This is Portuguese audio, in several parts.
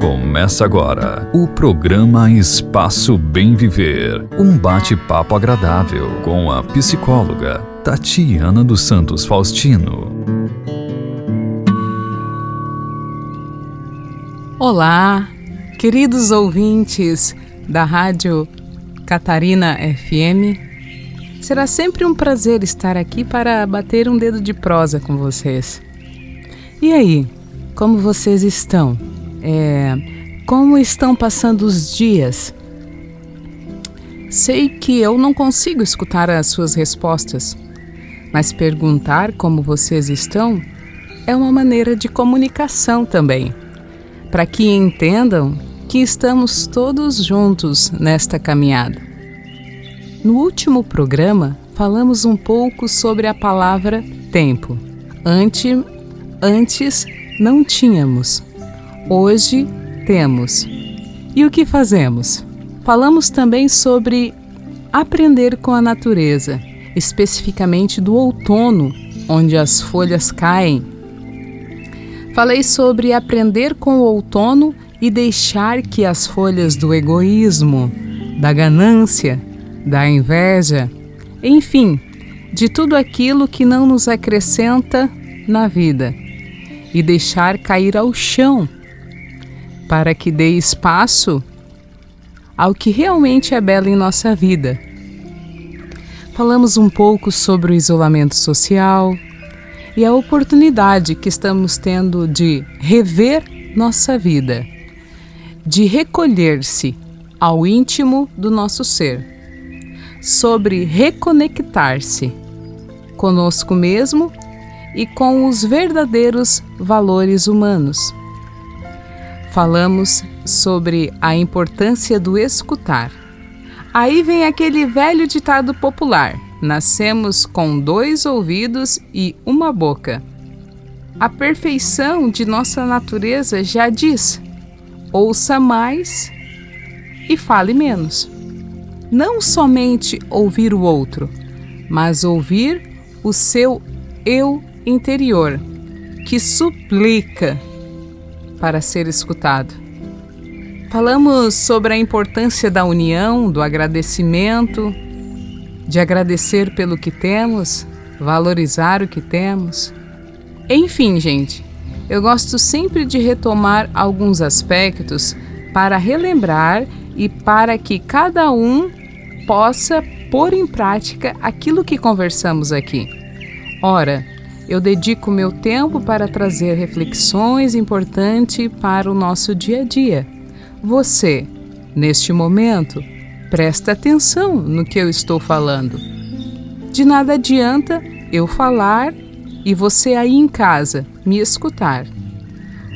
Começa agora o programa Espaço Bem Viver. Um bate-papo agradável com a psicóloga Tatiana dos Santos Faustino. Olá, queridos ouvintes da Rádio Catarina FM. Será sempre um prazer estar aqui para bater um dedo de prosa com vocês. E aí, como vocês estão? É, como estão passando os dias? Sei que eu não consigo escutar as suas respostas, mas perguntar como vocês estão é uma maneira de comunicação também, para que entendam que estamos todos juntos nesta caminhada. No último programa, falamos um pouco sobre a palavra tempo. Antes, Antes não tínhamos, hoje temos. E o que fazemos? Falamos também sobre aprender com a natureza, especificamente do outono, onde as folhas caem. Falei sobre aprender com o outono e deixar que as folhas do egoísmo, da ganância, da inveja, enfim, de tudo aquilo que não nos acrescenta na vida e deixar cair ao chão, para que dê espaço ao que realmente é belo em nossa vida. Falamos um pouco sobre o isolamento social e a oportunidade que estamos tendo de rever nossa vida, de recolher-se ao íntimo do nosso ser, sobre reconectar-se conosco mesmo e com os verdadeiros valores humanos. Falamos sobre a importância do escutar. Aí vem aquele velho ditado popular: nascemos com dois ouvidos e uma boca. A perfeição de nossa natureza já diz: ouça mais e fale menos. Não somente ouvir o outro, mas ouvir o seu eu interior que suplica para ser escutado. Falamos sobre a importância da união, do agradecimento, de agradecer pelo que temos, valorizar o que temos. Enfim, gente, eu gosto sempre de retomar alguns aspectos para relembrar e para que cada um possa pôr em prática aquilo que conversamos aqui. Ora, eu dedico meu tempo para trazer reflexões importantes para o nosso dia a dia. Você, neste momento, presta atenção no que eu estou falando. De nada adianta eu falar e você aí em casa me escutar.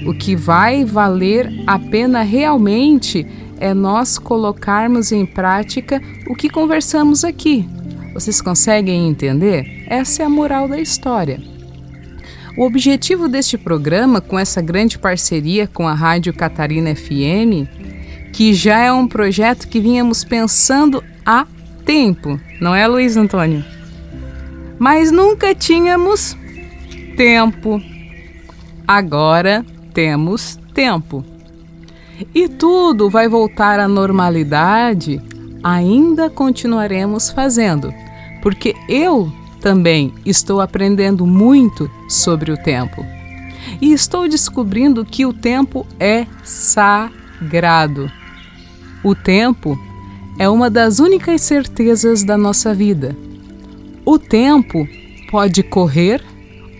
O que vai valer a pena realmente é nós colocarmos em prática o que conversamos aqui. Vocês conseguem entender? Essa é a moral da história. O objetivo deste programa, com essa grande parceria com a Rádio Catarina FM, que já é um projeto que vínhamos pensando há tempo, não é, Luiz Antônio? Mas nunca tínhamos tempo. Agora temos tempo. E tudo vai voltar à normalidade, ainda continuaremos fazendo, porque eu também estou aprendendo muito sobre o tempo. E estou descobrindo que o tempo é sagrado. O tempo é uma das únicas certezas da nossa vida. O tempo pode correr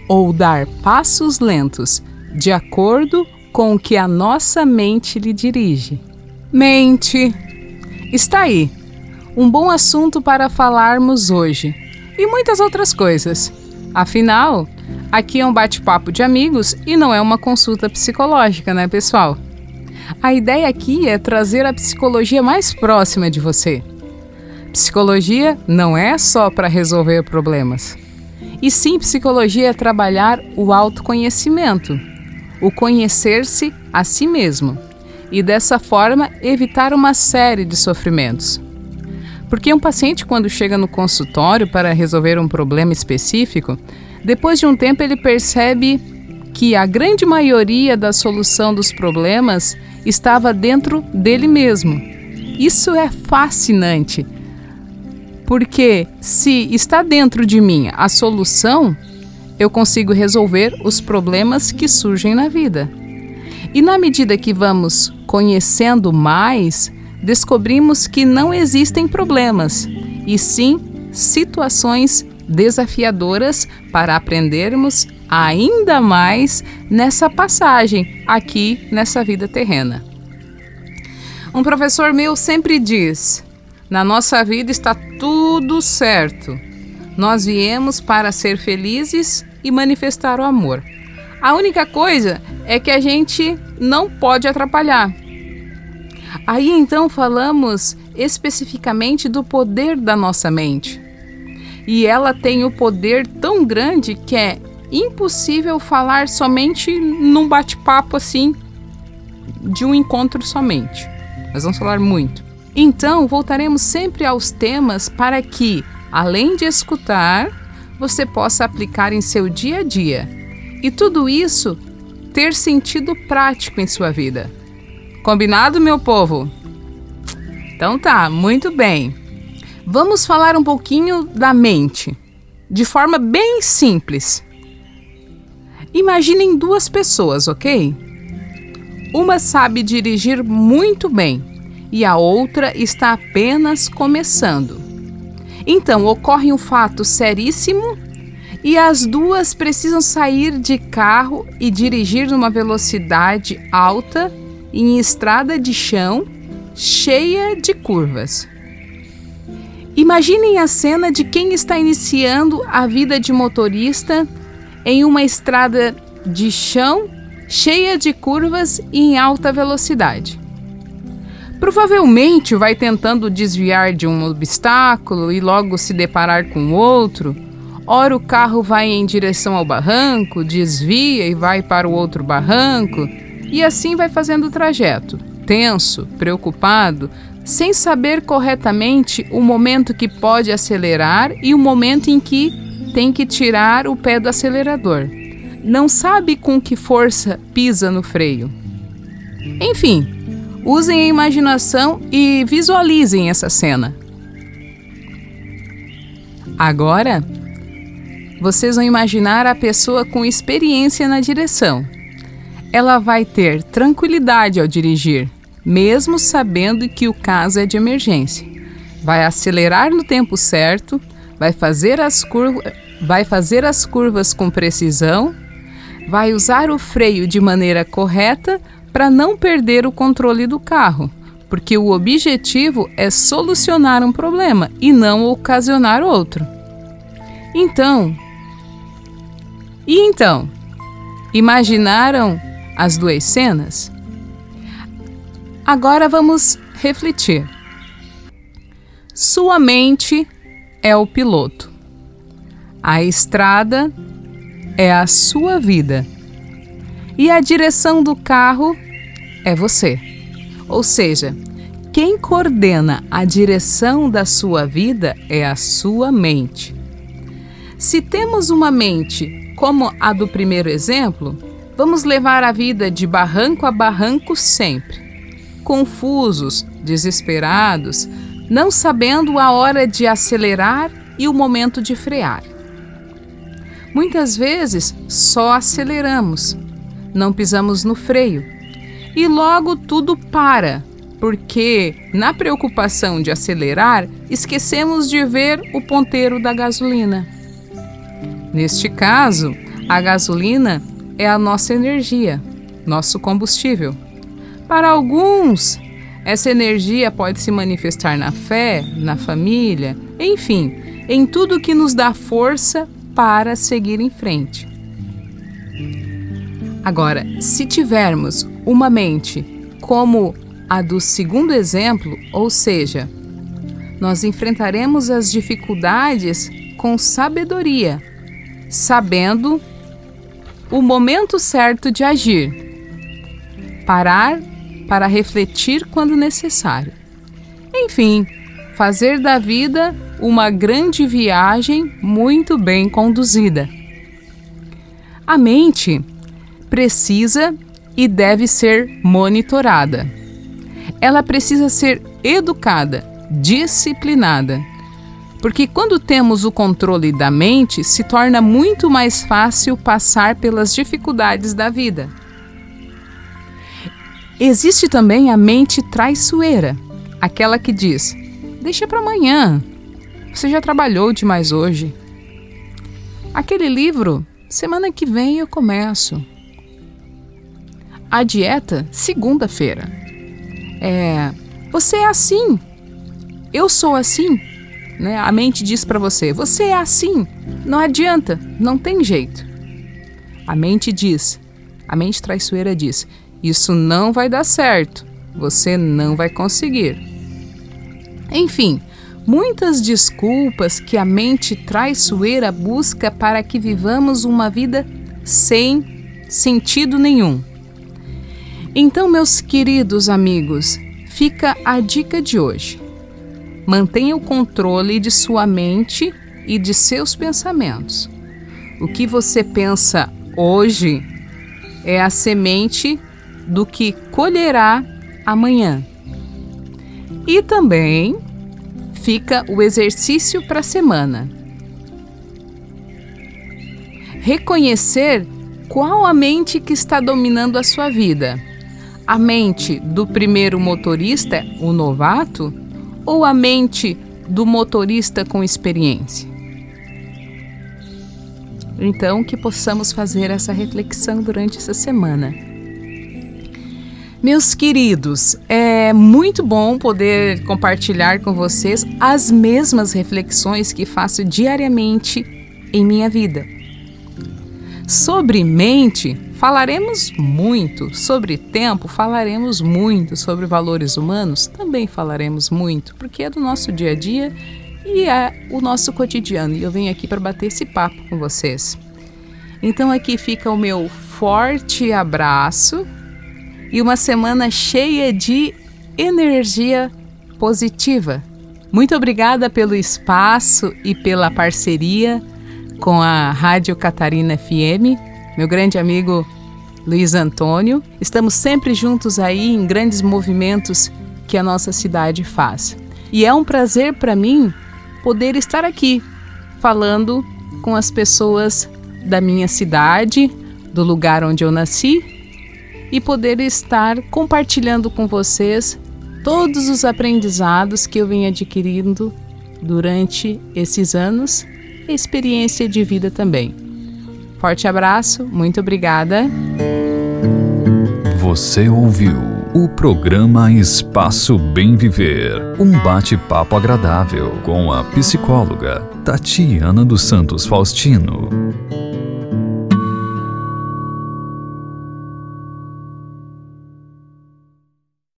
ou dar passos lentos, de acordo com o que a nossa mente lhe dirige. Mente! Está aí, um bom assunto para falarmos hoje e muitas outras coisas. Afinal, aqui é um bate-papo de amigos e não é uma consulta psicológica, né, pessoal? A ideia aqui é trazer a psicologia mais próxima de você. Psicologia não é só para resolver problemas. E sim, psicologia é trabalhar o autoconhecimento, o conhecer-se a si mesmo e dessa forma evitar uma série de sofrimentos. Porque um paciente, quando chega no consultório para resolver um problema específico, depois de um tempo ele percebe que a grande maioria da solução dos problemas estava dentro dele mesmo. Isso é fascinante, porque se está dentro de mim a solução, eu consigo resolver os problemas que surgem na vida. E na medida que vamos conhecendo mais, descobrimos que não existem problemas, e sim situações desafiadoras para aprendermos ainda mais nessa passagem aqui nessa vida terrena. Um professor meu sempre diz: na nossa vida está tudo certo. Nós viemos para ser felizes e manifestar o amor. A única coisa é que a gente não pode atrapalhar. Aí então falamos especificamente do poder da nossa mente. E ela tem o poder tão grande que é impossível falar somente num bate-papo assim, de um encontro somente. Nós vamos falar muito. Então, voltaremos sempre aos temas para que, além de escutar, você possa aplicar em seu dia a dia. E tudo isso ter sentido prático em sua vida. Combinado, meu povo? Então tá, muito bem. Vamos falar um pouquinho da mente, de forma bem simples. Imaginem duas pessoas, ok? Uma sabe dirigir muito bem e a outra está apenas começando. Então ocorre um fato seríssimo e as duas precisam sair de carro e dirigir numa velocidade alta em estrada de chão cheia de curvas. Imaginem a cena de quem está iniciando a vida de motorista em uma estrada de chão cheia de curvas e em alta velocidade. Provavelmente vai tentando desviar de um obstáculo e logo se deparar com outro. Ora o carro vai em direção ao barranco, desvia e vai para o outro barranco, e assim vai fazendo o trajeto, tenso, preocupado, sem saber corretamente o momento que pode acelerar e o momento em que tem que tirar o pé do acelerador. Não sabe com que força pisa no freio. Enfim, usem a imaginação e visualizem essa cena. Agora, vocês vão imaginar a pessoa com experiência na direção. Ela vai ter tranquilidade ao dirigir, mesmo sabendo que o caso é de emergência. Vai acelerar no tempo certo vai fazer as, curva, vai fazer as curvas com precisão, vai usar o freio de maneira correta para não perder o controle do carro, porque o objetivo é solucionar um problema e não ocasionar outro. Então, e então, imaginaram as duas cenas? Agora vamos refletir. Sua mente é o piloto. A estrada é a sua vida. E a direção do carro é você. Ou seja, quem coordena a direção da sua vida é a sua mente. Se temos uma mente como a do primeiro exemplo, vamos levar a vida de barranco a barranco sempre. Confusos, desesperados, não sabendo a hora de acelerar e o momento de frear. Muitas vezes só aceleramos, não pisamos no freio e logo tudo para, porque na preocupação de acelerar esquecemos de ver o ponteiro da gasolina. Neste caso, a gasolina é a nossa energia, nosso combustível. Para alguns, essa energia pode se manifestar na fé, na família, enfim, em tudo que nos dá força para seguir em frente. Agora, se tivermos uma mente como a do segundo exemplo, ou seja, nós enfrentaremos as dificuldades com sabedoria, sabendo o momento certo de agir. Parar para refletir quando necessário. Enfim, fazer da vida uma grande viagem muito bem conduzida. A mente precisa e deve ser monitorada. Ela precisa ser educada, disciplinada. Porque quando temos o controle da mente, se torna muito mais fácil passar pelas dificuldades da vida. Existe também a mente traiçoeira, aquela que diz: deixa para amanhã, você já trabalhou demais hoje. Aquele livro, semana que vem eu começo. A dieta, segunda-feira. É, você é assim. Eu sou assim. Né? A mente diz para você: você é assim. Não adianta, não tem jeito. A mente diz, a mente traiçoeira diz: isso não vai dar certo. Você não vai conseguir. Enfim, muitas desculpas que a mente traiçoeira busca para que vivamos uma vida sem sentido nenhum. Então, meus queridos amigos, fica a dica de hoje. Mantenha o controle de sua mente e de seus pensamentos. O que você pensa hoje é a semente do que colherá amanhã. E também fica o exercício para a semana. Reconhecer qual a mente que está dominando a sua vida. A mente do primeiro motorista, o novato, ou a mente do motorista com experiência? Então, que possamos fazer essa reflexão durante essa semana. Meus queridos, é muito bom poder compartilhar com vocês as mesmas reflexões que faço diariamente em minha vida. Sobre mente, falaremos muito, sobre tempo, falaremos muito, sobre valores humanos, também falaremos muito, porque é do nosso dia a dia e é o nosso cotidiano, e eu venho aqui para bater esse papo com vocês. Então aqui fica o meu forte abraço e uma semana cheia de energia positiva. Muito obrigada pelo espaço e pela parceria com a Rádio Catarina FM, meu grande amigo Luiz Antônio. Estamos sempre juntos aí em grandes movimentos que a nossa cidade faz. E é um prazer para mim poder estar aqui falando com as pessoas da minha cidade, do lugar onde eu nasci e poder estar compartilhando com vocês todos os aprendizados que eu venho adquirindo durante esses anos experiência de vida também. Forte abraço, muito obrigada. Você ouviu o programa Espaço Bem Viver, um bate-papo agradável com a psicóloga Tatiana dos Santos Faustino.